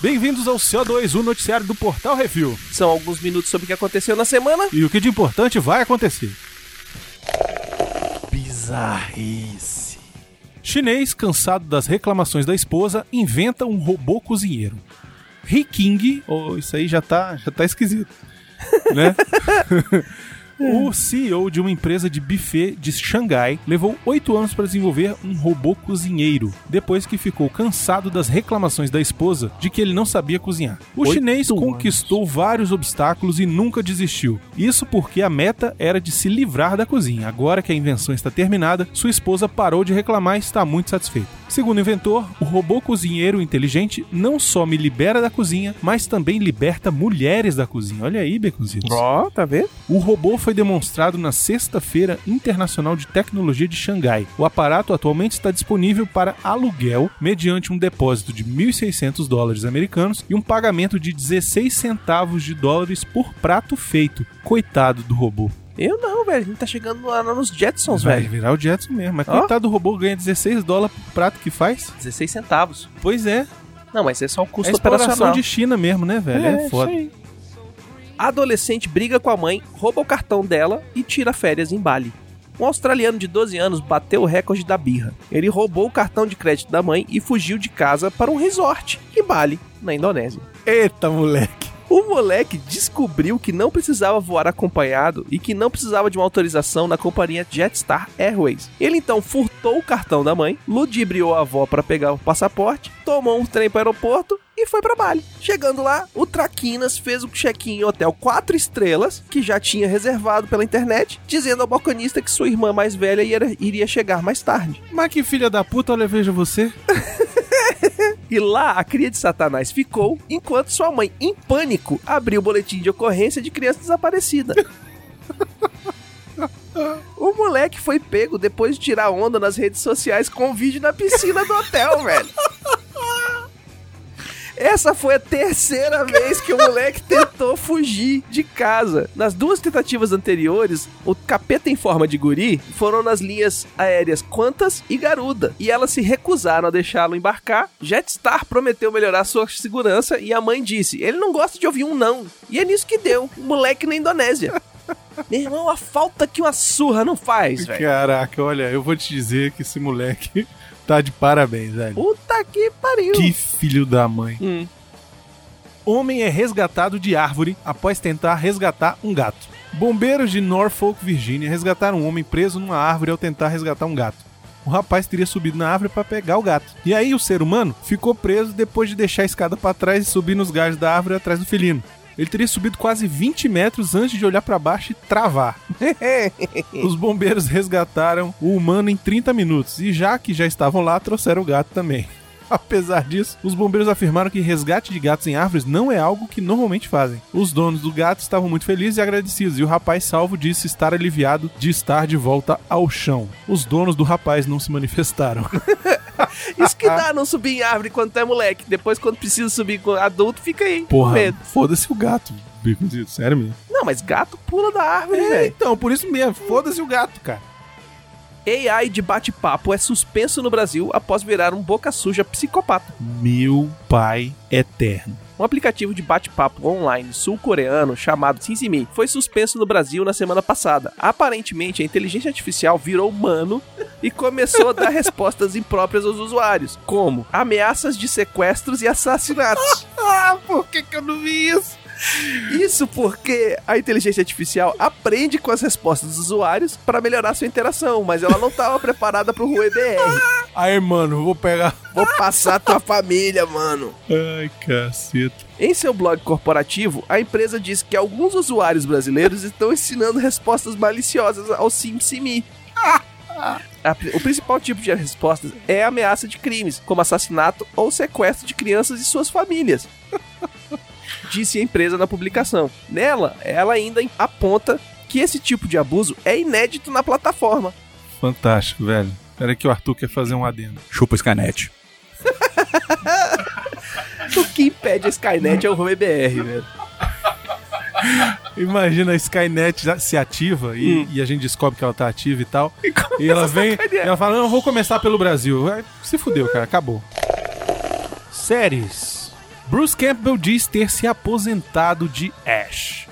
Bem-vindos ao CO2, o noticiário do Portal Review. São alguns minutos sobre o que aconteceu na semana. E o que de importante vai acontecer. Bizarrice. Chinês, cansado das reclamações da esposa, inventa um robô cozinheiro. Riking, oh, isso aí já tá, já tá esquisito, né? O CEO de uma empresa de buffet de Xangai levou oito anos para desenvolver um robô cozinheiro, depois que ficou cansado das reclamações da esposa de que ele não sabia cozinhar. O Oito chinês anos. conquistou vários obstáculos e nunca desistiu. Isso porque a meta era de se livrar da cozinha. Agora que a invenção está terminada, sua esposa parou de reclamar e está muito satisfeita. Segundo o inventor, o robô cozinheiro inteligente não só me libera da cozinha, mas também liberta mulheres da cozinha. Olha aí, Beconzitos. Ó, tá vendo? O robô foi demonstrado na Sexta-feira Internacional de Tecnologia de Xangai. O aparato atualmente está disponível para aluguel mediante um depósito de 1.600 dólares americanos e um pagamento de 16 centavos de dólares por prato feito. Coitado do robô. Eu não, velho. A gente tá chegando lá nos Jetsons, Vai velho. virar o Jetson mesmo. Mas Ó. coitado do robô ganha 16 dólares por prato que faz. 16 centavos. Pois é. Não, mas é só o É custo exploração operacional. de China mesmo, né, velho? É, foda. isso aí. Adolescente briga com a mãe, rouba o cartão dela e tira férias em Bali. Um australiano de 12 anos bateu o recorde da birra. Ele roubou o cartão de crédito da mãe e fugiu de casa para um resort em Bali, na Indonésia. Eita, moleque. O moleque descobriu que não precisava voar acompanhado e que não precisava de uma autorização na companhia Jetstar Airways. Ele então furtou o cartão da mãe, ludibriou a avó para pegar o passaporte, tomou um trem para o aeroporto e foi para Bali. Chegando lá, o Traquinas fez o check-in em hotel 4 estrelas, que já tinha reservado pela internet, dizendo ao balconista que sua irmã mais velha ia- iria chegar mais tarde. Mas que filha da puta, olha, veja você. E lá a cria de Satanás ficou, enquanto sua mãe, em pânico, abriu o boletim de ocorrência de criança desaparecida. O moleque foi pego depois de tirar onda nas redes sociais com um vídeo na piscina do hotel, velho. Essa foi a terceira vez que o moleque tentou fugir de casa. Nas duas tentativas anteriores, o capeta em forma de guri foram nas linhas aéreas Qantas e Garuda. E elas se recusaram a deixá-lo embarcar. Jetstar prometeu melhorar sua segurança e a mãe disse: ele não gosta de ouvir um não. E é nisso que deu. O moleque na Indonésia. Meu irmão, a falta que uma surra não faz, velho. Caraca, olha, eu vou te dizer que esse moleque tá de parabéns, velho. Puta que pariu. Que filho da mãe. Hum. Homem é resgatado de árvore após tentar resgatar um gato. Bombeiros de Norfolk, Virgínia, resgataram um homem preso numa árvore ao tentar resgatar um gato. O rapaz teria subido na árvore para pegar o gato. E aí o ser humano ficou preso depois de deixar a escada para trás e subir nos galhos da árvore atrás do felino. Ele teria subido quase 20 metros antes de olhar para baixo e travar. Os bombeiros resgataram o humano em 30 minutos e já que já estavam lá, trouxeram o gato também. Apesar disso, os bombeiros afirmaram que resgate de gatos em árvores não é algo que normalmente fazem. Os donos do gato estavam muito felizes e agradecidos, e o rapaz salvo disse estar aliviado de estar de volta ao chão. Os donos do rapaz não se manifestaram. Isso que dá não subir em árvore quando tu é moleque. Depois, quando precisa subir com adulto, fica aí. Porra, medo. foda-se o gato. Sério mesmo. Não, mas gato pula da árvore, É, velho. então, por isso mesmo. Foda-se o gato, cara. AI de bate-papo é suspenso no Brasil após virar um boca suja psicopata. Meu pai eterno. Um aplicativo de bate-papo online sul-coreano chamado Sinsimi foi suspenso no Brasil na semana passada. Aparentemente, a inteligência artificial virou humano e começou a dar respostas impróprias aos usuários, como ameaças de sequestros e assassinatos. Ah, por que, que eu não vi isso? Isso porque a inteligência artificial aprende com as respostas dos usuários para melhorar sua interação, mas ela não estava preparada para o BR. Aí, mano, vou pegar. Vou passar tua família, mano. Ai, caceta. Em seu blog corporativo, a empresa diz que alguns usuários brasileiros estão ensinando respostas maliciosas ao SimSimi. O principal tipo de respostas é a ameaça de crimes, como assassinato ou sequestro de crianças e suas famílias. Disse a empresa na publicação. Nela, ela ainda aponta que esse tipo de abuso é inédito na plataforma. Fantástico, velho. Pera que o Arthur quer fazer um adendo. Chupa o Skynet. O que impede a Skynet é o Rui BR, velho. Imagina a Skynet se ativa e, e a gente descobre que ela tá ativa e tal. E, ela vem, e ela fala: Não, vou começar pelo Brasil. Se fudeu, cara, acabou. Séries. Bruce Campbell diz ter se aposentado de Ash.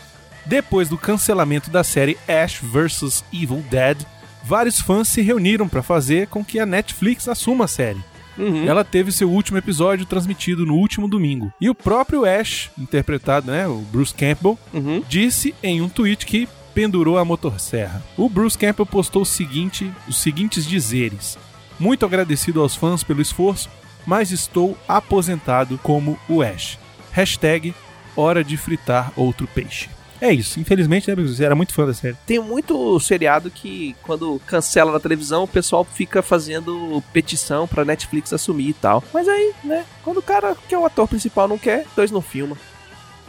Depois do cancelamento da série Ash vs Evil Dead, vários fãs se reuniram para fazer com que a Netflix assuma a série. Uhum. Ela teve seu último episódio transmitido no último domingo. E o próprio Ash, interpretado, né, o Bruce Campbell, Uhum. disse em um tweet que pendurou a motosserra. O Bruce Campbell postou o seguinte, os seguintes dizeres: Muito agradecido aos fãs pelo esforço, mas estou aposentado como o Ash. Hashtag hora de fritar outro peixe. É isso, infelizmente, né, você era muito fã da série. Tem muito seriado que, quando cancela na televisão, o pessoal fica fazendo petição pra Netflix assumir e tal. Mas aí, né, quando o cara que é o ator principal não quer, dois não filma.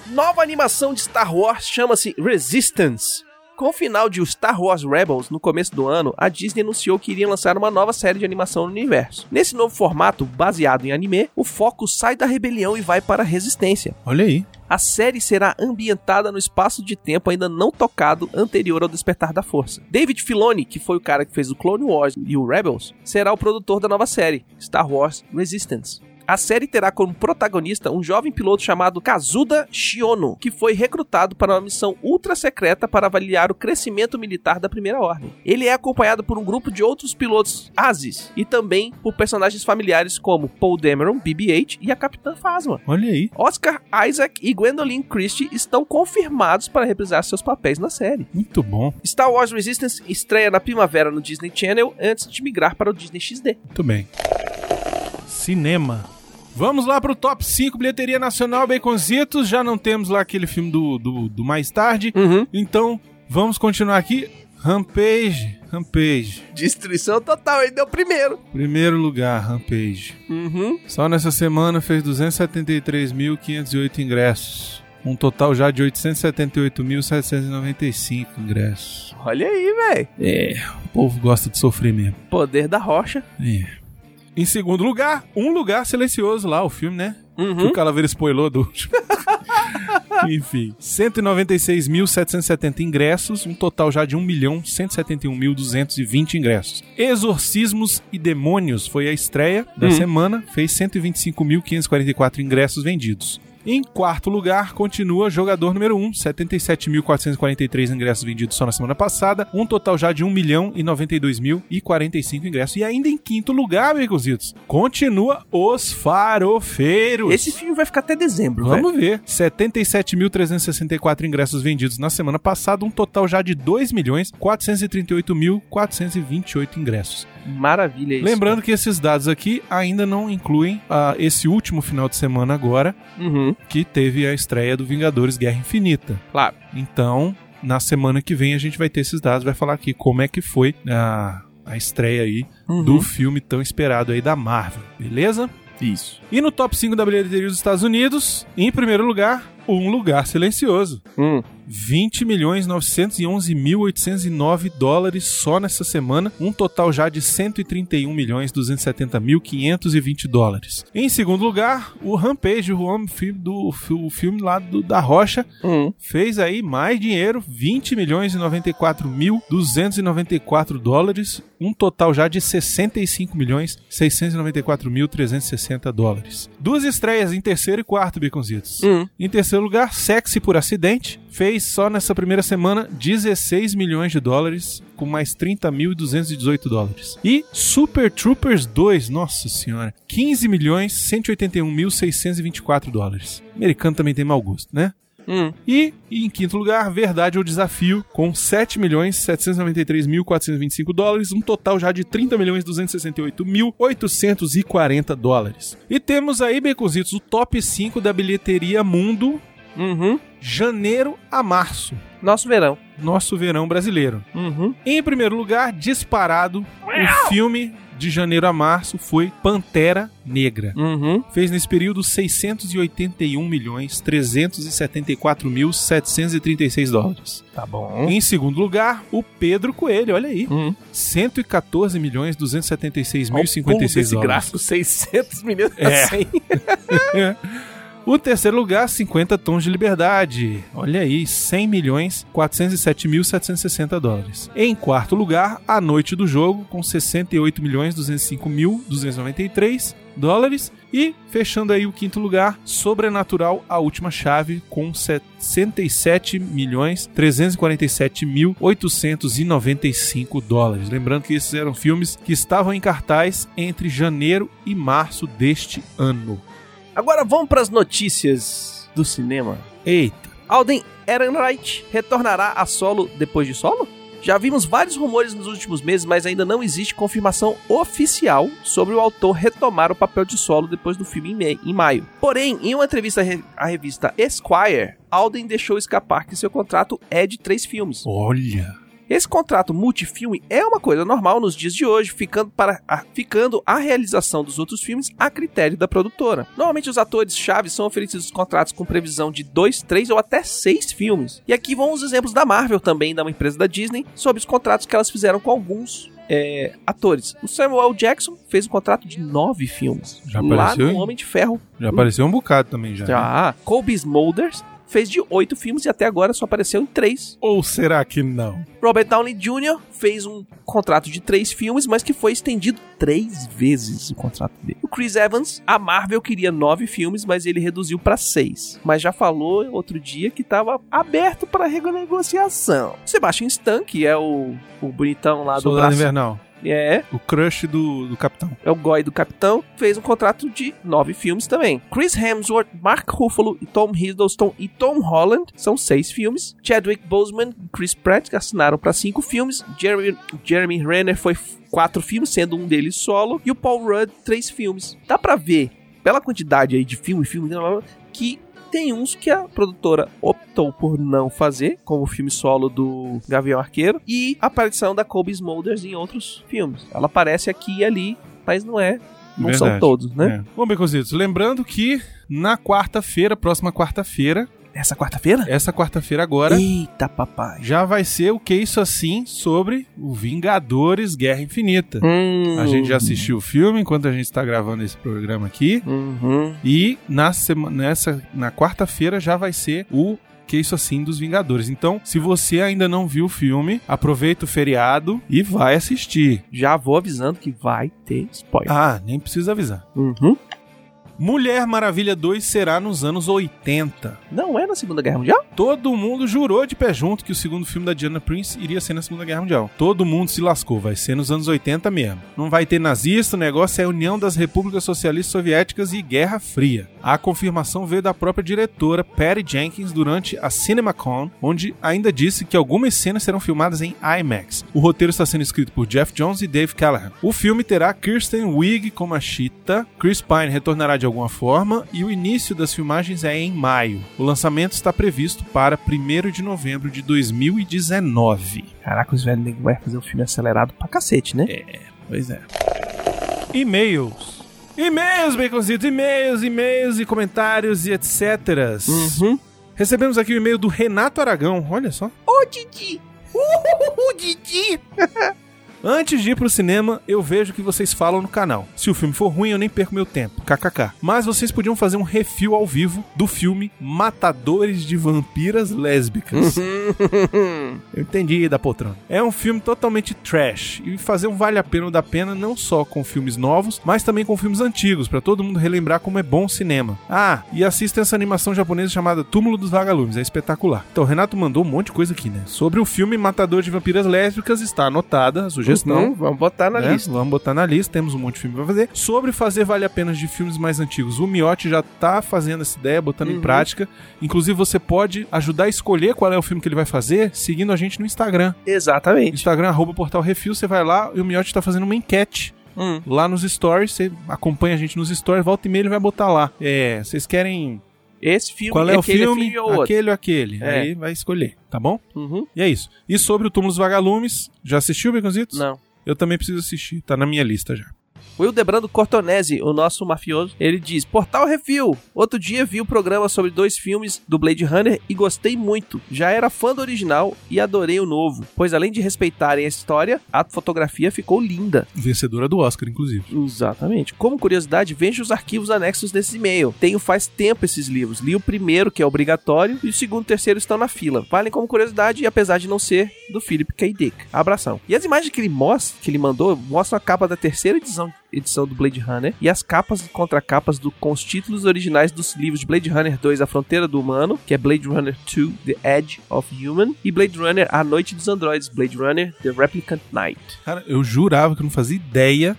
Nova animação de Star Wars chama-se Resistance. Com o final de Star Wars Rebels no começo do ano, a Disney anunciou que iria lançar uma nova série de animação no universo. Nesse novo formato, baseado em anime, o foco sai da rebelião e vai para a resistência. Olha aí. A série será ambientada no espaço de tempo ainda não tocado anterior ao Despertar da Força. David Filoni, que foi o cara que fez o Clone Wars e o Rebels, será o produtor da nova série, Star Wars Resistance. A série terá como protagonista um jovem piloto chamado Kazuda Shiono, que foi recrutado para uma missão ultra secreta para avaliar o crescimento militar da Primeira Ordem. Ele é acompanhado por um grupo de outros pilotos Asis e também por personagens familiares como Paul Dameron, BB-8 e a Capitã Phasma. Olha aí. Oscar Isaac e Gwendolyn Christie estão confirmados para reprisar seus papéis na série. Muito bom. Star Wars Resistance estreia na primavera no Disney Channel antes de migrar para o Disney XD. Muito bem. Cinema. Vamos lá pro top 5 bilheteria nacional, Baconzitos. Já não temos lá aquele filme do, do, do mais tarde. Uhum. Então, vamos continuar aqui. Rampage. Rampage. Destruição total, ele deu primeiro. Primeiro lugar, Rampage. Uhum. Só nessa semana fez 273.508 ingressos. Um total já de 878.795 ingressos. Olha aí, velho. É, o povo gosta de sofrer mesmo. Poder da rocha. É. Em segundo lugar, Um Lugar Silencioso lá, o filme, né? Que Uhum. o Calaveira spoilou do último. Enfim, 196.770 ingressos, um total já de 1.171.220 ingressos. Exorcismos e Demônios foi a estreia da Hum. semana, fez 125.544 ingressos vendidos. Em quarto lugar, continua jogador número 1, 77.443 ingressos vendidos só na semana passada, um total já de 1 milhão e 92.045 ingressos. E ainda em quinto lugar, Baconzitos, continua Os Farofeiros. Esse filme vai ficar até dezembro, velho. Vamos ver. 77.364 ingressos vendidos na semana passada, um total já de 2.438.428 ingressos. Maravilha isso. Lembrando que esses dados aqui ainda não incluem ah, esse último final de semana agora, Uhum. que teve a estreia do Vingadores Guerra Infinita. Claro. Então, na semana que vem a gente vai ter esses dados, vai falar aqui como é que foi a, a estreia aí Uhum. do filme tão esperado aí da Marvel, beleza? Isso. E no top 5 da bilheteria dos Estados Unidos, em primeiro lugar, Um Lugar Silencioso. Hum. 20 milhões 911.809 dólares só nessa semana, um total já de 131 milhões 270.520 dólares. Em segundo lugar, o Rampage, o homem filme do o filme lá do, da Rocha, Hum. fez aí mais dinheiro, 20 milhões e 94.294 dólares, um total já de 65 milhões 694.360 dólares. Duas estreias em terceiro e quarto, Baconzitos. Hum. Em terceiro lugar, Sexy por Acidente, fez só nessa primeira semana 16 milhões de dólares, com mais 30.218 dólares. E Super Troopers 2, nossa senhora, 15 milhões 181.624 dólares. Americano também tem mau gosto, né? Hum. E, e em quinto lugar, Verdade ou Desafio, com 7 milhões 793.425 dólares, um total já de 30 milhões 268.840 dólares. E temos aí, Beconzitos, o top 5 da bilheteria mundo, Uhum. janeiro a março. Nosso verão. Nosso verão brasileiro. Uhum. Em primeiro lugar, disparado, o filme de janeiro a março foi Pantera Negra. Uhum. Fez nesse período 681 milhões 374 mil 736 dólares. Tá bom. Em segundo lugar, o Pedro Coelho, olha aí, Hum. 114 milhões 276 Olha mil o pulo 56 desse dólares. gráfico, 600 milhões É. a 100. O terceiro lugar, 50 Tons de Liberdade. Olha aí, 100 milhões 407.760 dólares. Em quarto lugar, A Noite do Jogo, com 68 milhões 205 mil 293 dólares. E fechando aí o quinto lugar, Sobrenatural, a última chave, com 67 milhões 347 mil 895 dólares. Lembrando que esses eram filmes que estavam em cartaz entre janeiro e março deste ano. Agora vamos para as notícias do cinema. Eita. Alden Ehrenreich retornará a solo depois de solo? Já vimos vários rumores nos últimos meses, mas ainda não existe confirmação oficial sobre o autor retomar o papel de solo depois do filme em, em maio. Porém, em uma entrevista à revista Esquire, Alden deixou escapar que seu contrato é de três filmes. Olha. Esse contrato multifilme é uma coisa normal nos dias de hoje, ficando, para a, ficando a realização dos outros filmes a critério da produtora. Normalmente os atores chaves são oferecidos contratos com previsão de dois, três ou até seis filmes. E aqui vão os exemplos da Marvel também, da uma empresa da Disney, sobre os contratos que elas fizeram com alguns é, atores. O Samuel Jackson fez um contrato de nove filmes. Já lá apareceu, no hein? Homem de Ferro. Já apareceu um bocado também já. né? Já. Colby Smulders fez de oito filmes e até agora só apareceu em três. Ou será que não? Robert Downey Jr. fez um contrato de três filmes, mas que foi estendido três vezes o contrato dele. O Chris Evans, a Marvel queria nove filmes, mas ele reduziu para seis. Mas já falou outro dia que estava aberto para renegociação. Sebastian Stan, que é o, o bonitão lá do Soldado braço. Invernal. É, O crush do, do capitão. é o goi do capitão, fez um contrato de nove filmes também. Chris Hemsworth, Mark Ruffalo, e Tom Hiddleston e Tom Holland são seis filmes. Chadwick Boseman e Chris Pratt assinaram para cinco filmes. Jeremy, Jeremy Renner foi quatro filmes, sendo um deles solo. E o Paul Rudd, três filmes. Dá pra ver, pela quantidade aí de filme, filme, que tem uns que a produtora optou por não fazer, como o filme solo do Gavião Arqueiro, e a aparição da Kobe Smulders em outros filmes. Ela aparece aqui e ali, mas não é. Não são Verdade. todos, né? É. Bom, Becositos, lembrando que na quarta-feira, próxima quarta-feira, Essa quarta-feira? essa quarta-feira agora, Eita, papai. já vai ser o que isso assim sobre o Vingadores Guerra Infinita. Hum. A gente já assistiu o filme enquanto a gente está gravando esse programa aqui. Uhum. E na sema- nessa na quarta-feira já vai ser o que isso assim dos Vingadores. Então, se você ainda não viu o filme, aproveita o feriado e vai assistir. Já vou avisando que vai ter spoiler. Ah, nem precisa avisar. Uhum. Mulher Maravilha 2 será nos anos 80. Não é na Segunda Guerra Mundial? Todo mundo jurou de pé junto que o segundo filme da Diana Prince iria ser na Segunda Guerra Mundial. Todo mundo se lascou, vai ser nos anos 80 mesmo. Não vai ter nazista, o negócio é a União das Repúblicas Socialistas Soviéticas e Guerra Fria. A confirmação veio da própria diretora Patty Jenkins durante a CinemaCon, onde ainda disse que algumas cenas serão filmadas em IMAX. O roteiro está sendo escrito por Jeff Jones e Dave Callahan. O filme terá Kirsten Wiig como a Cheetah, Chris Pine retornará de alguma forma e o início das filmagens é em maio. O lançamento está previsto para 1 de novembro de 2019. Caraca, os velhos vai fazer um filme acelerado pra cacete, né? Pois é. E-mails. E-mails, Baconzitos, e-mails, e-mails e comentários e etc. Uhum. Recebemos aqui o e-mail do Renato Aragão, olha só. Ô, Didi! Uh, Didi! Antes de ir pro cinema, eu vejo o que vocês falam no canal. Se o filme for ruim, eu nem perco meu tempo. KKK. Mas vocês podiam fazer um review ao vivo do filme Matadores de Vampiras Lésbicas. Eu entendi da poltrona. É um filme totalmente trash e fazer um vale a pena ou da pena não só com filmes novos, mas também com filmes antigos, pra todo mundo relembrar como é bom o cinema. Ah, e assista essa animação japonesa chamada Túmulo dos Vagalumes, é espetacular. Então, o Renato mandou um monte de coisa aqui, né? Sobre o filme Matador de Vampiras Lésbicas, está anotada a sugestão. Uhum, Vamos botar na né? lista. Vamos botar na lista, temos um monte de filme pra fazer. Sobre fazer vale a pena de filmes mais antigos, o Miotti já tá fazendo essa ideia, botando em Uhum. prática. Inclusive, você pode ajudar a escolher qual é o filme que ele vai fazer, seguindo a gente no Instagram. Exatamente. Instagram, arroba Portal Refil, você vai lá e o Miotti tá fazendo uma enquete Hum. lá nos stories. Você acompanha a gente nos stories, volta e meia ele vai botar lá. É, vocês querem Esse filme, qual é o aquele filme? ou outro. aquele ou aquele. É. Aí vai escolher, tá bom? Uhum. E é isso. E sobre o Túmulo dos Vagalumes, já assistiu, Beconzitos? Não. Eu também preciso assistir, tá na minha lista já. O Hildebrando Cortonese, o nosso mafioso, ele diz: Portal Refil. Outro dia vi o programa sobre dois filmes do Blade Runner e gostei muito. Já era fã do original e adorei o novo, pois além de respeitarem a história, a fotografia ficou linda. Vencedora do Oscar, inclusive. Exatamente. Como curiosidade, veja os arquivos anexos desse e-mail. Tenho faz tempo esses livros. Li o primeiro, que é obrigatório, e o segundo e o terceiro estão na fila. Valem como curiosidade, e apesar de não ser do Philip K. Dick. Abração. E as imagens que ele mostra, que ele mandou, mostram a capa da terceira edição edição do Blade Runner e as capas e contracapas do, com os títulos originais dos livros de Blade Runner 2 A Fronteira do Humano, que é Blade Runner 2 The Edge of Human, e Blade Runner A Noite dos Androides, Blade Runner The Replicant Night. Cara, eu jurava que eu não fazia ideia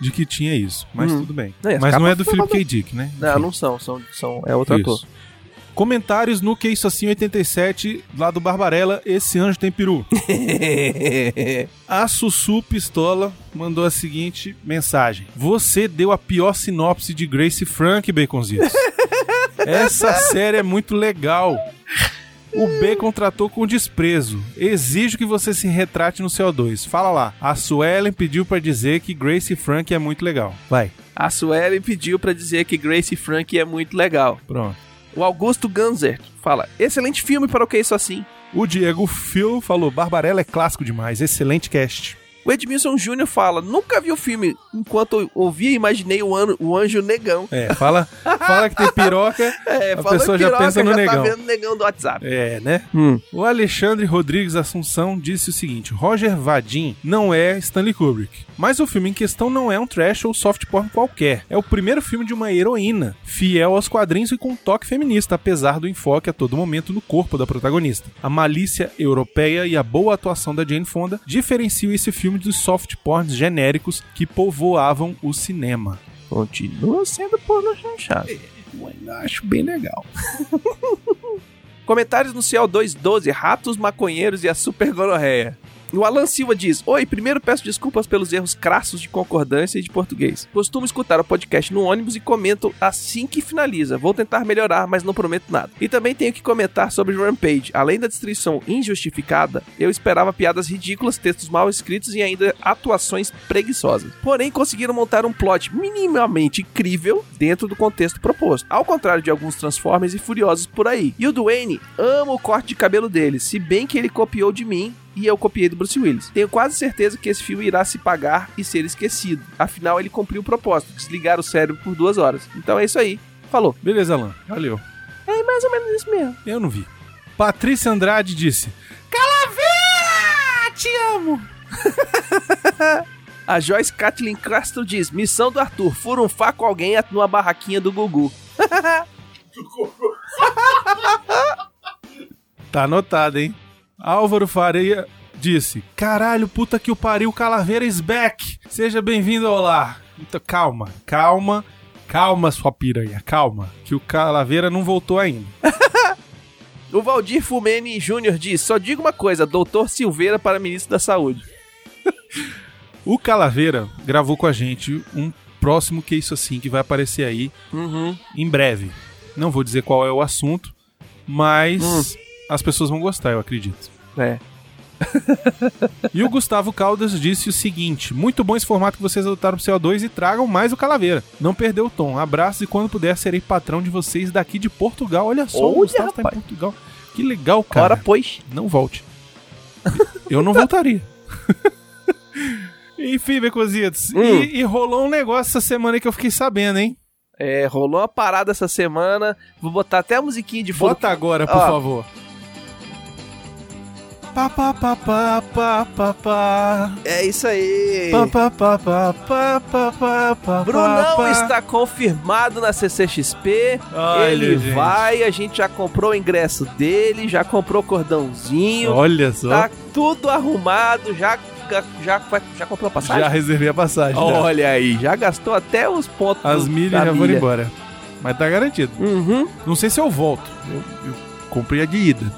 de que tinha isso, mas Hum. tudo bem. Mas não é do Philip K. Dick, né? Não, Enfim. não são, são, são é outro Isso. ator. Comentários no Que Isso Assim 87, lá do Barbarella, esse anjo tem peru. A Sussu Pistola mandou a seguinte mensagem: Você deu a pior sinopse de Grace Frank, Baconzitos. Essa série é muito legal. O Bacon tratou com desprezo. Exijo que você se retrate no CO2. Fala lá. A Suelen pediu pra dizer que Grace Frank é muito legal. Vai. A Suelen pediu pra dizer que Grace Frank é muito legal. Pronto. O Augusto Ganzert fala: Excelente filme para o que é isso assim. O Diego Phil falou: Barbarella é clássico demais. Excelente cast. O Edmilson Júnior fala: Nunca vi o filme. Enquanto eu ouvia, imaginei o, ano, o anjo negão. É, fala, fala que tem piroca. É, A pessoa que já piroca, pensa no já negão. tá vendo o negão do WhatsApp. É, né? Hum. O Alexandre Rodrigues Assunção disse o seguinte: Roger Vadim não é Stanley Kubrick. Mas o filme em questão não é um trash ou soft porn qualquer. É o primeiro filme de uma heroína, fiel aos quadrinhos e com um toque feminista, apesar do enfoque a todo momento no corpo da protagonista. A malícia europeia e a boa atuação da Jane Fonda diferenciam esse filme dos soft porns genéricos que povoavam o cinema. Continua sendo porno chanchado. Eu ainda acho bem legal. Comentários no CO212, ratos, maconheiros e a super gonorreia. O Alan Silva diz: Oi, primeiro peço desculpas pelos erros crassos de concordância e de português. Costumo escutar o podcast no ônibus e comento assim que finaliza. Vou tentar melhorar, mas não prometo nada. E também tenho que comentar sobre Rampage. Além da destruição injustificada, eu esperava piadas ridículas, textos mal escritos e ainda atuações preguiçosas. Porém, conseguiram montar um plot minimamente incrível dentro do contexto proposto. Ao contrário de alguns Transformers e Furiosos por aí. E o Dwayne ama o corte de cabelo dele, se bem que ele copiou de mim e eu copiei do Bruce Willis. Tenho quase certeza que esse filme irá se pagar e ser esquecido. Afinal, ele cumpriu o propósito, desligar o cérebro por duas horas. Então é isso aí. Falou. Beleza, Alan. Valeu. É mais ou menos isso mesmo. Eu não vi. Patrícia Andrade disse: Calaveira! Te amo! A Joyce Kathleen Castro diz: Missão do Arthur, furunfar com alguém numa barraquinha do Gugu. Tá anotado, hein? Álvaro Faria disse: Caralho, puta que o pariu, Calaveira is back! Seja bem-vindo ao lar. Então, calma, calma, calma, sua piranha, calma. Que o Calaveira não voltou ainda. O Valdir Fumene Júnior diz: Só digo uma coisa, doutor Silveira para ministro da Saúde. O Calaveira gravou com a gente um próximo que isso assim, que vai aparecer aí Uhum. em breve. Não vou dizer qual é o assunto, mas Hum. as pessoas vão gostar, eu acredito. É. E o Gustavo Caldas disse o seguinte: Muito bom esse formato que vocês adotaram pro CO2 e tragam mais o Calaveira. Não perdeu o tom. Abraços e quando puder serei patrão de vocês daqui de Portugal. Olha só, Olha, o Gustavo tá em rapaz. Portugal. Que legal, cara. Ora, pois. Não volte. Eu não voltaria. Enfim, Becositos. Hum. E, e rolou um negócio essa semana que eu fiquei sabendo, hein? É, rolou uma parada essa semana. Vou botar até a musiquinha de fundo. Bota agora, por Ó. favor. Pá, pá, pá, pá, pá, pá, pá. É isso aí. Pá, pá, pá, pá, pá, pá, pá, pá, Brunão pá. está confirmado na CCXP. Olha, ele gente. vai, a gente já comprou o ingresso dele, já comprou o cordãozinho. Olha só. Tá tudo arrumado, já, já, já, comprou a passagem? Já reservei a passagem. já. Olha aí, já gastou até os pontos. As milhas já foram embora. Mas tá garantido. Uhum. Não sei se eu volto. Eu, eu comprei a de ida.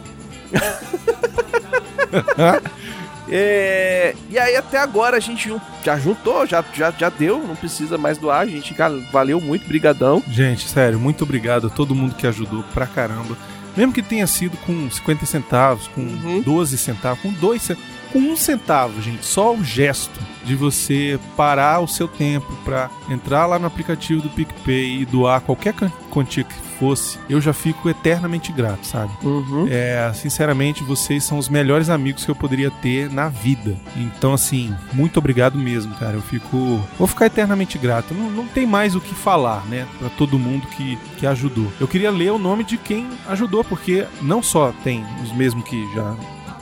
É, e aí até agora a gente já juntou, já, já, já deu, não precisa mais doar, a gente cara, valeu muito, brigadão. Gente, sério, muito obrigado a todo mundo que ajudou pra caramba. Mesmo que tenha sido com 50 centavos, com Uhum. 12 centavos, com 2 centavos. com um centavo, gente. Só o gesto de você parar o seu tempo para entrar lá no aplicativo do PicPay e doar qualquer quantia que fosse, eu já fico eternamente grato, sabe? Uhum. É, sinceramente, vocês são os melhores amigos que eu poderia ter na vida. Então, assim, muito obrigado mesmo, cara. Eu fico. Vou ficar eternamente grato. Não, não tem mais o que falar, né? Pra todo mundo que, que ajudou. Eu queria ler o nome de quem ajudou, porque não só tem os mesmos que já.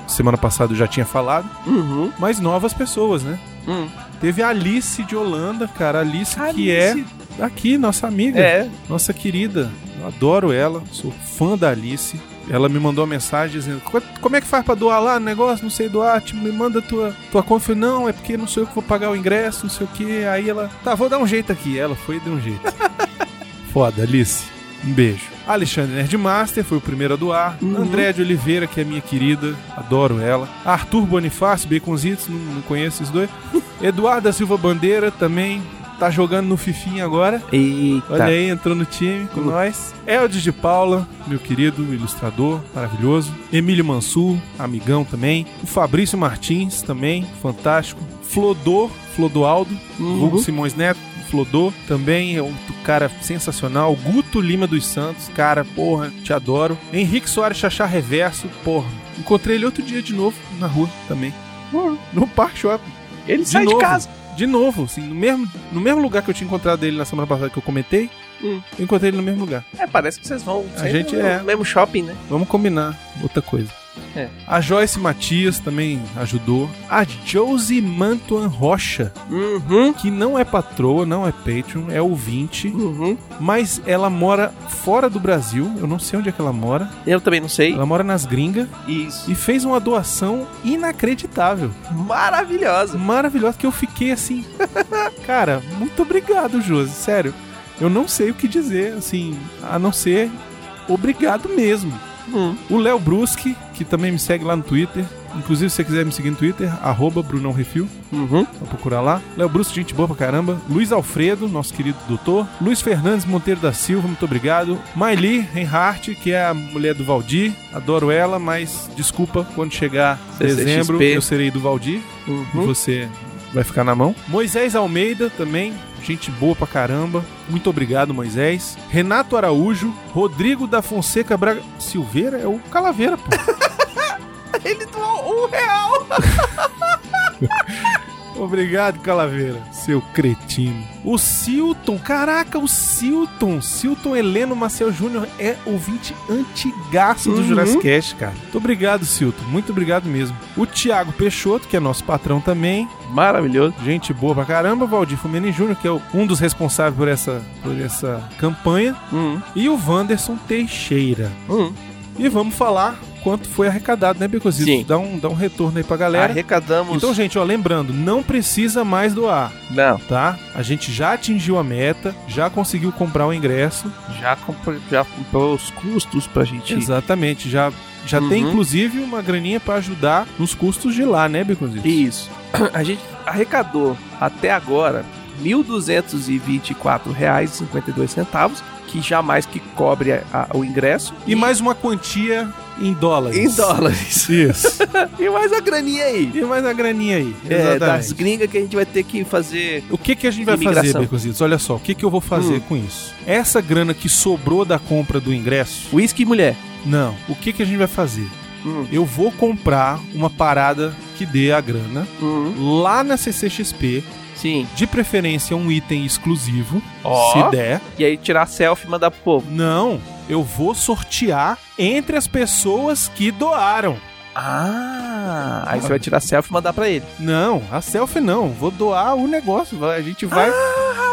Semana passada eu já tinha falado, Uhum. mas novas pessoas, né? Hum. Teve a Alice de Holanda, cara. A Alice, que é Alice. Aqui, nossa amiga É. nossa querida. Eu adoro ela, sou fã da Alice. Ela me mandou uma mensagem dizendo: "Co- Como é que faz pra doar lá no negócio? Não sei doar, tipo, me manda tua, tua conta. Eu falei: Não, é porque não sou eu que vou pagar o ingresso, não sei o que. Aí ela: Tá, vou dar um jeito aqui. Ela foi e deu um jeito. Foda, Alice. Um beijo. Alexandre Nerdmaster foi o primeiro a doar. Uhum. André de Oliveira, que é minha querida, adoro ela. Arthur Bonifácio, Baconzitos, não, não conheço esses dois. Eduardo da Silva Bandeira também. Tá jogando no Fifinha agora. Eita. Olha aí, entrou no time com Uhum. nós. Eldes de Paula, meu querido ilustrador, maravilhoso. Emílio Mansur, amigão também. O Fabrício Martins, também, fantástico. Flodor, Flodoaldo, Uhum. Hugo Simões Neto. Flodor também é outro cara sensacional. Guto Lima dos Santos, cara, porra, te adoro. Henrique Soares Chachá Reverso, porra. Encontrei ele outro dia de novo na rua também. Uhum. No Parque Shopping. Ele De sai novo. de casa. De novo, assim, no mesmo, no mesmo lugar que eu tinha encontrado ele na semana passada que eu comentei, Hum. eu encontrei ele no mesmo lugar. É, parece que vocês vão A gente no é. mesmo shopping, né? Vamos combinar outra coisa. É. A Joyce Matias também ajudou. A Josie Mantuan Rocha, Uhum. que não é patroa, não é Patreon, é ouvinte, Uhum. mas ela mora fora do Brasil. Eu não sei onde é que ela mora. Eu também não sei. Ela mora nas gringas Isso. e fez uma doação inacreditável. Maravilhosa. maravilhosa que eu fiquei assim. Cara, muito obrigado, Josi. Sério. Eu não sei o que dizer, assim, a não ser obrigado mesmo. Hum. O Léo Bruschi, que também me segue lá no Twitter. Inclusive, se você quiser me seguir no Twitter, arroba BrunãoRefil, Uhum. pra procurar lá. Léo Bruschi, gente boa pra caramba. Luiz Alfredo, nosso querido doutor. Luiz Fernandes Monteiro da Silva, muito obrigado. Maili Reinhardt, que é a mulher do Valdir. Adoro ela, mas desculpa, quando chegar CCXP. dezembro, eu serei do Valdir e Uhum. você vai ficar na mão. Moisés Almeida também, gente boa pra caramba. Muito obrigado, Moisés. Renato Araújo, Rodrigo da Fonseca Braga. Silveira é o Calaveira, pô. Ele doou um real. Obrigado, Calaveira, seu cretino. O Silton, caraca, o Silton. Silton Heleno Marcel Júnior é ouvinte antigaço do Uhum. Jurassic cara. Muito obrigado, Silton. Muito obrigado mesmo. O Thiago Peixoto, que é nosso patrão também. Maravilhoso. Gente boa pra caramba. Valdir Fumeni Júnior, que é um dos responsáveis por essa, por essa campanha. Hum. E o Wanderson Teixeira. Hum. E vamos falar quanto foi arrecadado, né, Becosito? Sim. Dá um, dá um retorno aí pra galera. Arrecadamos. Então, gente, ó, lembrando, não precisa mais doar, Não, tá? A gente já atingiu a meta, já conseguiu comprar o ingresso. já comprou, já comprou os custos pra gente. Exatamente, já, já tem Uhum. inclusive uma graninha pra ajudar nos custos de lá, né, Becosito? Isso. A gente arrecadou até agora R$ 1.224,52, que jamais que cobre a- a- o ingresso. E mais uma quantia em dólares. em dólares. Isso. e mais a graninha aí. e mais a graninha aí. É, das gringas que a gente vai ter que fazer. O que, que a gente vai fazer. Becositos? Olha só, o que, que eu vou fazer Hum. com isso? Essa grana que sobrou da compra do ingresso, Whisky e mulher. não. O que, que a gente vai fazer? Hum. Eu vou comprar uma parada que dê a grana Hum. lá na CCXP, Sim. de preferência um item exclusivo, Ó. se der. E aí tirar selfie e mandar pro povo. Não, eu vou sortear entre as pessoas que doaram. Ah, aí você vai tirar selfie e mandar pra ele. Não, a selfie não, vou doar o negócio, a gente vai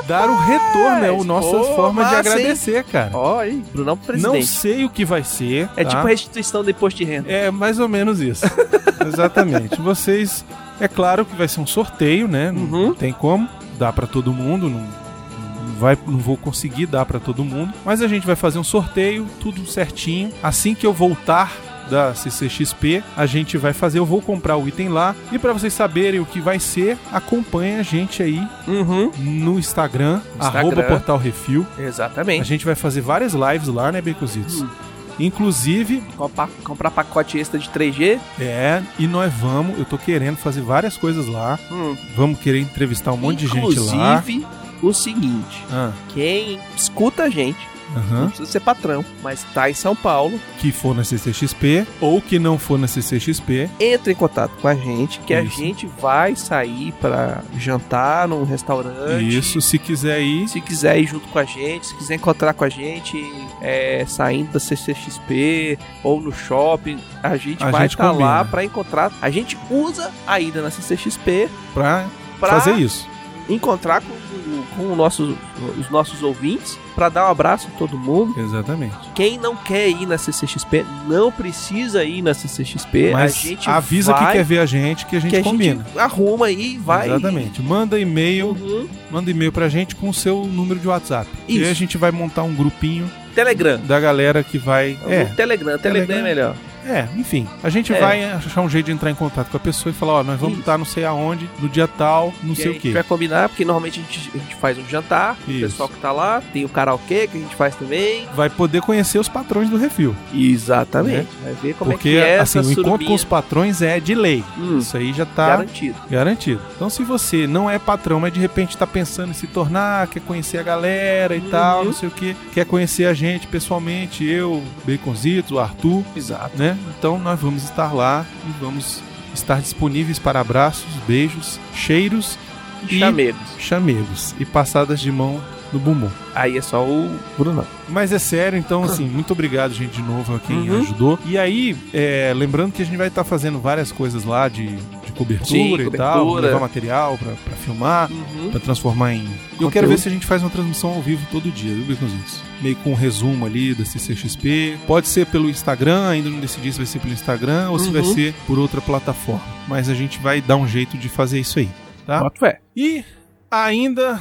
dar o retorno, é o nossa Pô, forma de hein? agradecer, cara. Ó, aí, Brunão Não presidente. sei o que vai ser. é tá? tipo restituição do imposto de renda. É mais ou menos isso. Exatamente. Vocês, é claro que vai ser um sorteio, né? Não, Uhum. não tem como dar pra todo mundo, não, não vai, não vou conseguir dar pra todo mundo, mas a gente vai fazer um sorteio, tudo certinho. Assim que eu voltar da CCXP, a gente vai fazer, eu vou comprar o item lá e pra vocês saberem o que vai ser, acompanha a gente aí Uhum. no Instagram, Instagram. Portal Refil. A Exatamente. gente vai fazer várias lives lá, né, Becositos? Hum. Inclusive, Comprar, comprar pacote extra de 3G. é, e nós vamos, eu tô querendo fazer várias coisas lá. Vamos querer entrevistar um monte de gente lá. Inclusive, o seguinte: Ah, quem escuta a gente, não aham. precisa ser patrão, mas tá em São Paulo, Que for na CCXP ou que não for na CCXP. entra em contato com a gente, que a Isso. gente vai sair pra jantar num restaurante. Isso, se quiser ir, Se quiser ir junto com a gente, se quiser encontrar com a gente é, saindo da CCXP ou no shopping, a gente A vai estar combina. lá pra encontrar. A gente usa a ida na CCXP pra fazer isso. Encontrar com, com os nossos ouvintes, pra dar um abraço em todo mundo. Exatamente. Quem não quer ir na CCXP, não precisa ir na CCXP. Mas a gente avisa vai, que quer ver a gente que a gente que a combina. gente arruma aí, vai. Exatamente. Manda e-mail, Uhum. manda e-mail pra gente com o seu número de WhatsApp. E Isso. aí a gente vai montar um grupinho Telegram. da galera que vai. É, Telegram, Telegram, Telegram. é melhor. É, enfim. A gente É. vai achar um jeito de entrar em contato com a pessoa e falar, ó, nós vamos Isso. estar não sei aonde, no dia tal, não E sei o A quê. gente vai combinar, porque normalmente a gente, a gente faz um jantar, o Isso. pessoal que tá lá, tem o karaokê que a gente faz também. Vai poder conhecer os patrões do refil. Exatamente. Vai ver como porque, é que é assim, essa o encontro com os patrões é de lei. Hum, Isso aí já tá garantido. garantido. Então, se você não é patrão, mas de repente tá pensando em se tornar, quer conhecer a galera e Uhum. tal, não sei o que, quer conhecer a gente pessoalmente, eu, Baconzitos, o Arthur, Exato. né? Então, nós vamos estar lá e vamos estar disponíveis para abraços, beijos, cheiros, E- Chamegos. chamegos e passadas de mão no bumbum. Aí é só o Bruno. Mas é sério, então, assim, muito obrigado, gente, de novo a quem Uhum. ajudou. E aí, é, lembrando que a gente vai estar fazendo várias coisas lá de, de cobertura Sim, e tal, levar material pra, pra filmar, Uhum. pra transformar em. Eu quero ver se a gente faz uma transmissão ao vivo todo dia, viu, Baconzitos? Meio com um resumo ali da CCXP. Pode ser pelo Instagram, ainda não decidi se vai ser pelo Instagram ou se vai Uhum. ser por outra plataforma. Mas a gente vai dar um jeito de fazer isso aí, tá? Bota fé. E ainda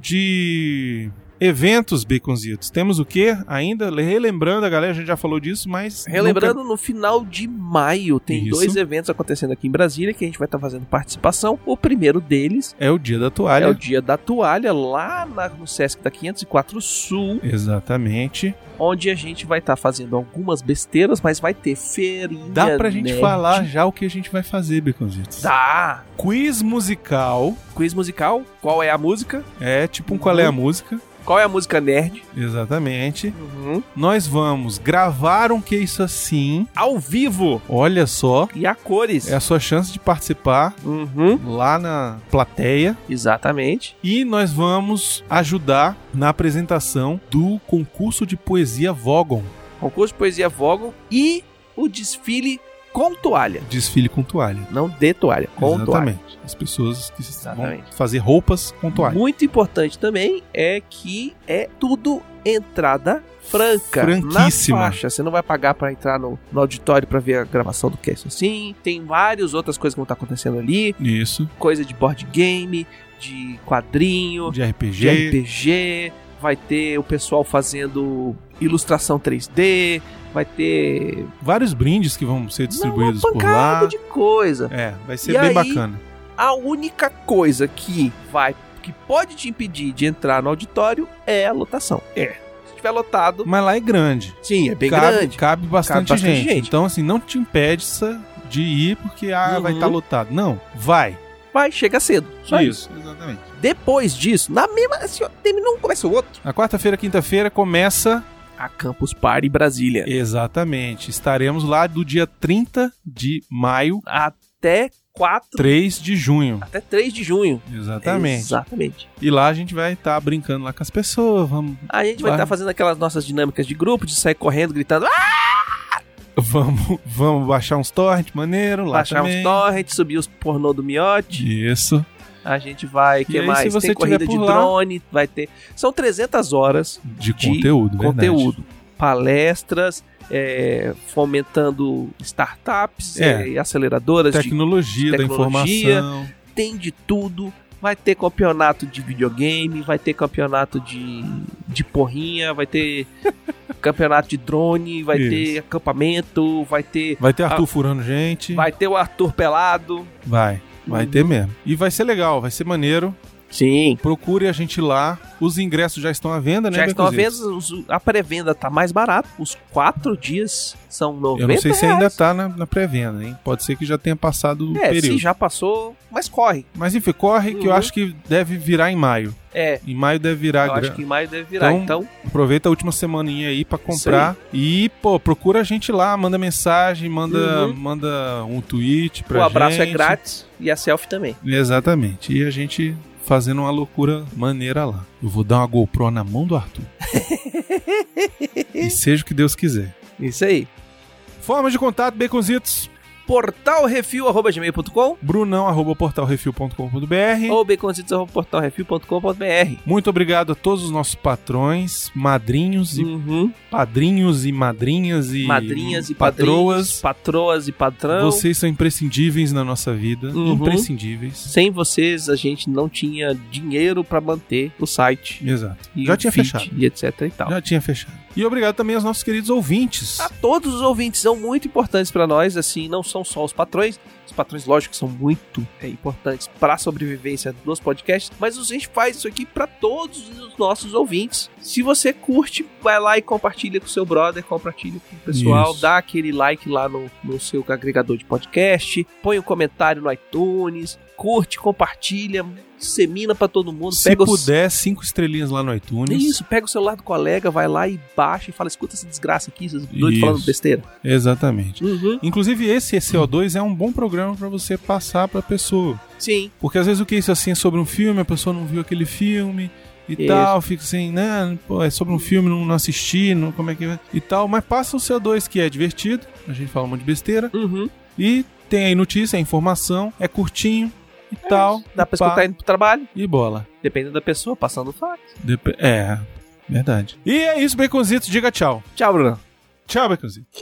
de eventos baconzitos. Temos o que? Ainda relembrando, a galera a gente já falou disso, mas Relembrando, no final de maio tem Isso. dois eventos acontecendo aqui em Brasília que a gente vai estar fazendo participação. O primeiro deles nunca é o dia da é toalha. o dia da toalha lá na- no Sesc da 504 Sul, Exatamente. onde a gente vai estar fazendo algumas besteiras, mas vai ter feirinha. Dá pra gente nerd. falar já o que a gente vai fazer, baconzitos. Dá. Quiz musical. Quiz musical. Qual é a música? É tipo um qual é a música. Qual é a música nerd? Exatamente. Uhum. Nós vamos gravar um que isso assim. Ao vivo. Olha só. E a cores. É a sua chance de participar Uhum. lá na plateia. Exatamente. E nós vamos ajudar na apresentação do concurso de poesia Vogon. Concurso de poesia Vogon e o desfile com toalha. Desfile com toalha. Não de toalha, com toalha. Exatamente. As pessoas que vão Exatamente. fazer roupas com toalha. Muito importante também é que é tudo entrada franca. Franquíssima. Na faixa. Você não vai pagar pra entrar no, no auditório pra ver a gravação do cast assim. Tem várias outras coisas que vão estar acontecendo ali. Isso. Coisa de board game, de quadrinho, De RPG. de RPG. Vai ter o pessoal fazendo ilustração 3D. Vai ter Vários brindes que vão ser distribuídos uma por lá. de coisa. É, vai ser E bem aí- bacana. A única coisa que vai que pode te impedir de entrar no auditório é a lotação. É. Se tiver lotado, Mas lá é grande. sim, é bem cabe, grande. Cabe bastante, Cabe bastante gente. gente. Então, assim, não te impede de ir porque ah, vai Uhum. estar lotado. Não, vai. Vai, chega cedo. Só isso. Exatamente. Depois disso, na mesma. Assim, ó, terminou um, começa o outro. Na quarta-feira, quinta-feira, começa. A Campus Party Brasília. Exatamente. Estaremos lá do dia 30 de maio, Até 4. 3 de junho. Até 3 de junho. Exatamente. Exatamente. E lá a gente vai estar brincando lá com as pessoas. Vamos, A gente vai estar fazendo aquelas nossas dinâmicas de grupo, de sair correndo, gritando, ah! vamos, vamos baixar uns torrent maneiro lá baixar também. uns torrents, subir os pornô do miote. Isso. A gente vai, que aí, mais? Tem corrida de lá- drone, vai ter. São 300 horas De, De conteúdo, verdade. conteúdo, palestras, é, fomentando startups, É. é, aceleradoras, de, Tecnologia, da tecnologia. informação. tem de tudo. Vai ter campeonato de videogame, vai ter campeonato de, de porrinha, vai ter campeonato de drone, vai Isso. ter acampamento, vai ter Vai ter Arthur furando gente. vai ter o Arthur pelado. Vai. Vai ter mesmo. E vai ser legal, vai ser maneiro. Sim. Procure a gente lá. Os ingressos já estão à venda, né? Já estão à venda, a pré-venda tá mais barata. Os quatro dias são 90 Eu não sei se ainda reais. tá na, na pré-venda, hein? Pode ser que já tenha passado o É, período. se já passou, mas corre. Mas enfim, corre que eu Uhum. acho que deve virar em maio. É, Em maio deve virar. eu acho que em maio deve virar. Então, Então, Aproveita a última semaninha aí pra comprar. E, pô, procura a gente lá, manda mensagem, manda, Uhum. manda um tweet pra o abraço gente. é grátis e a selfie também. Exatamente. E a gente fazendo uma loucura maneira lá. Eu vou dar uma GoPro na mão do Arthur. e seja o que Deus quiser. Isso aí. Forma de contato, baconzitos. portalrefil.gmail.com Brunão, arroba portalrefil.com.br. ou baconzitos.portalrefil.com.br Muito obrigado a todos os nossos patrões, madrinhos e Uhum. padrinhos e madrinhas e Madrinhas e patroas. patroas e patrão. Vocês são imprescindíveis na nossa vida. Uhum. Imprescindíveis. Sem vocês, a gente não tinha dinheiro pra manter o site. Exato. Já tinha fechado. E etc e tal. Já tinha fechado. E obrigado também aos nossos queridos ouvintes. A todos os ouvintes são muito importantes pra nós, assim, não são só os patrões. Os patrões, lógico, são muito é, importantes para a sobrevivência dos podcasts, mas a gente faz isso aqui pra todos os nossos ouvintes. Se você curte, vai lá e compartilha com seu brother, compartilha com o pessoal, Isso. dá aquele like lá no, no seu agregador de podcast, põe um comentário no iTunes, curte, compartilha, dissemina pra todo mundo, Se pega os puder, cinco estrelinhas lá no iTunes. isso, pega o celular do colega, vai lá e baixa e fala: escuta essa desgraça aqui, esses doidos Isso. falando besteira. Exatamente. Uhum. Inclusive, esse CO2 é um bom programa pra você passar pra pessoa. Sim. Porque às vezes o que é isso assim é sobre um filme, a pessoa não viu aquele filme e Isso. tal, fica assim, né? Pô, é sobre um filme, não, não assisti, não, como é que é? E tal, mas passa o CO2 que é divertido, a gente fala um monte de besteira, Uhum. e tem aí notícia, é informação, é curtinho e tal. Dá pra pá, escutar indo pro trabalho, E bola. dependendo da pessoa, passando fax. Dep- é, verdade. E é isso, Baconzitos, diga tchau. Tchau, Bruno. Tchau, Baconzitos.